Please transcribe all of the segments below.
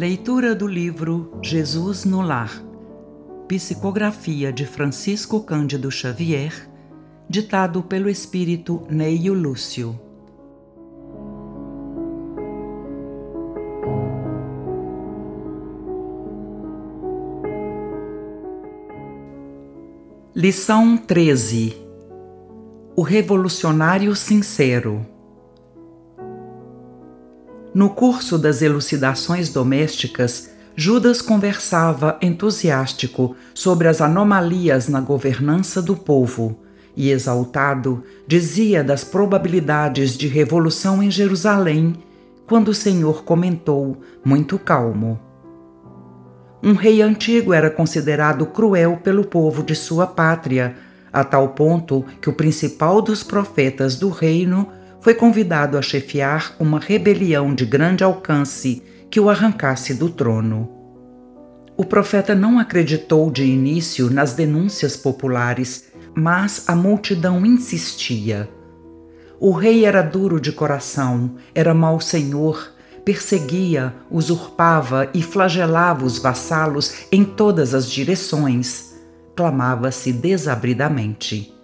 Leitura do livro Jesus no Lar. Psicografia de Francisco Cândido Xavier, ditado pelo espírito Neio Lúcio. Lição 13 O Revolucionário Sincero No curso das elucidações domésticas, Judas conversava entusiástico sobre as anomalias na governança do povo e, exaltado, dizia das probabilidades de revolução em Jerusalém, quando o Senhor comentou, muito calmo: um rei antigo era considerado cruel pelo povo de sua pátria, a tal ponto que o principal dos profetas do reino foi convidado a chefiar uma rebelião de grande alcance que o arrancasse do trono. O profeta não acreditou de início nas denúncias populares, mas a multidão insistia. O rei era duro de coração, era mau senhor, perseguia, usurpava e flagelava os vassalos em todas as direções, clamava-se desabridamente.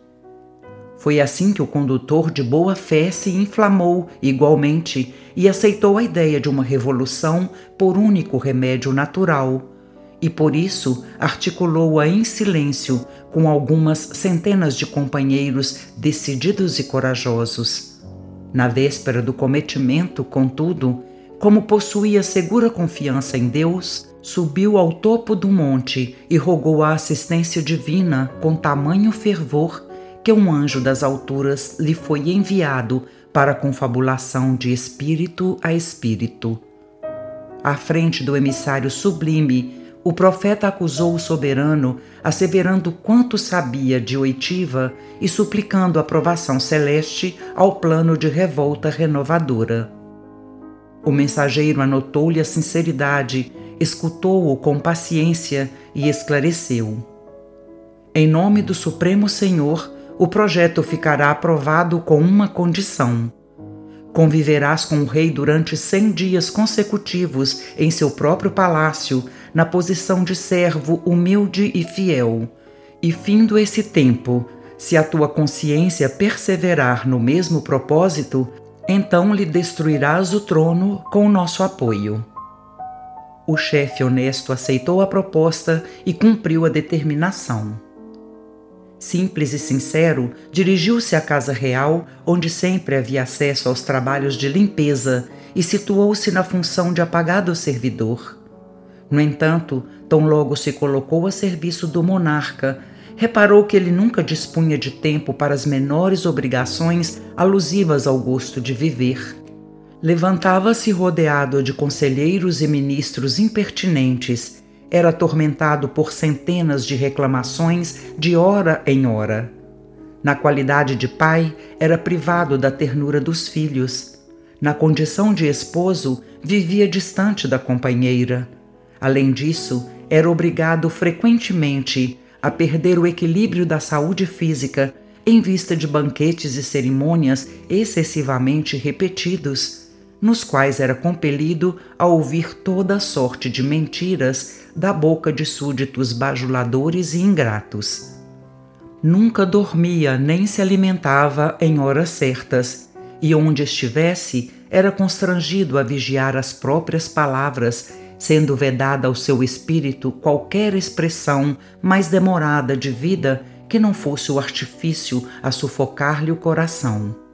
Foi assim que o condutor de boa fé se inflamou igualmente e aceitou a ideia de uma revolução por único remédio natural, e por isso articulou-a em silêncio com algumas centenas de companheiros decididos e corajosos. Na véspera do cometimento, contudo, como possuía segura confiança em Deus, subiu ao topo do monte e rogou a assistência divina com tamanho fervor que um anjo das alturas lhe foi enviado para confabulação de espírito a espírito. À frente do emissário sublime, o profeta acusou o soberano, asseverando quanto sabia de oitiva e suplicando aprovação celeste ao plano de revolta renovadora. O mensageiro anotou-lhe a sinceridade, escutou-o com paciência e esclareceu. Em nome do Supremo Senhor, o projeto ficará aprovado com uma condição. Conviverás com o rei durante cem dias consecutivos em seu próprio palácio, na posição de servo humilde e fiel. E findo esse tempo, se a tua consciência perseverar no mesmo propósito, então lhe destruirás o trono com o nosso apoio. O chefe honesto aceitou a proposta e cumpriu a determinação. Simples e sincero, dirigiu-se à casa real, onde sempre havia acesso aos trabalhos de limpeza, e situou-se na função de apagado servidor. No entanto, tão logo se colocou a serviço do monarca, reparou que ele nunca dispunha de tempo para as menores obrigações alusivas ao gosto de viver. Levantava-se rodeado de conselheiros e ministros impertinentes, era atormentado por centenas de reclamações de hora em hora. Na qualidade de pai, era privado da ternura dos filhos. Na condição de esposo, vivia distante da companheira. Além disso, era obrigado frequentemente a perder o equilíbrio da saúde física em vista de banquetes e cerimônias excessivamente repetidos, nos quais era compelido a ouvir toda sorte de mentiras da boca de súditos bajuladores e ingratos. Nunca dormia nem se alimentava em horas certas, e onde estivesse era constrangido a vigiar as próprias palavras sendo vedada ao seu espírito qualquer expressão mais demorada de vida que não fosse o artifício a sufocar-lhe o coração.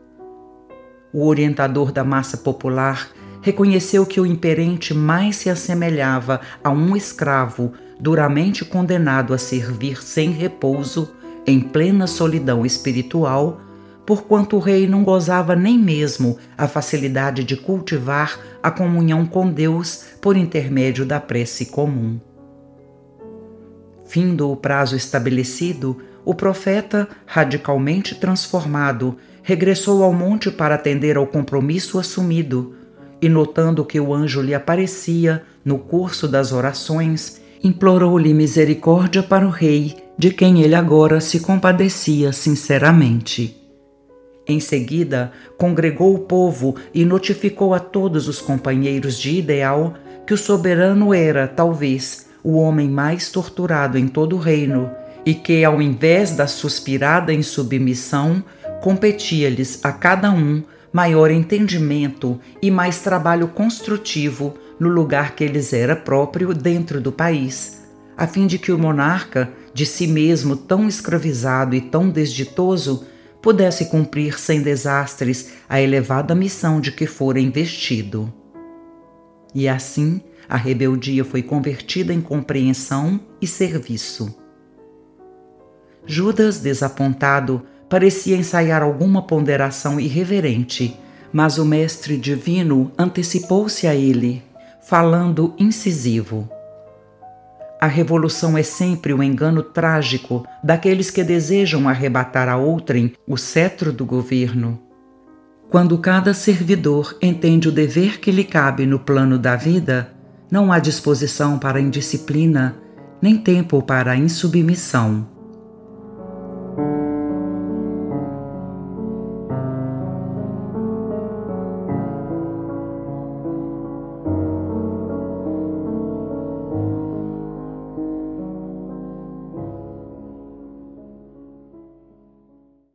O orientador da massa popular reconheceu que o imperente mais se assemelhava a um escravo duramente condenado a servir sem repouso, em plena solidão espiritual, porquanto o rei não gozava nem mesmo a facilidade de cultivar a comunhão com Deus por intermédio da prece comum. Findo o prazo estabelecido, o profeta, radicalmente transformado, regressou ao monte para atender ao compromisso assumido, e notando que o anjo lhe aparecia no curso das orações, implorou-lhe misericórdia para o rei, de quem ele agora se compadecia sinceramente. Em seguida, congregou o povo e notificou a todos os companheiros de ideal que o soberano era, talvez, o homem mais torturado em todo o reino e que, ao invés da suspirada insubmissão, competia-lhes a cada um maior entendimento e mais trabalho construtivo no lugar que lhes era próprio dentro do país, a fim de que o monarca, de si mesmo tão escravizado e tão desditoso, pudesse cumprir sem desastres a elevada missão de que fora investido. E assim, a rebeldia foi convertida em compreensão e serviço. Judas, desapontado, parecia ensaiar alguma ponderação irreverente, mas o Mestre Divino antecipou-se a ele, falando incisivo. A revolução é sempre o engano trágico daqueles que desejam arrebatar a outrem o cetro do governo. Quando cada servidor entende o dever que lhe cabe no plano da vida, não há disposição para indisciplina, nem tempo para insubmissão.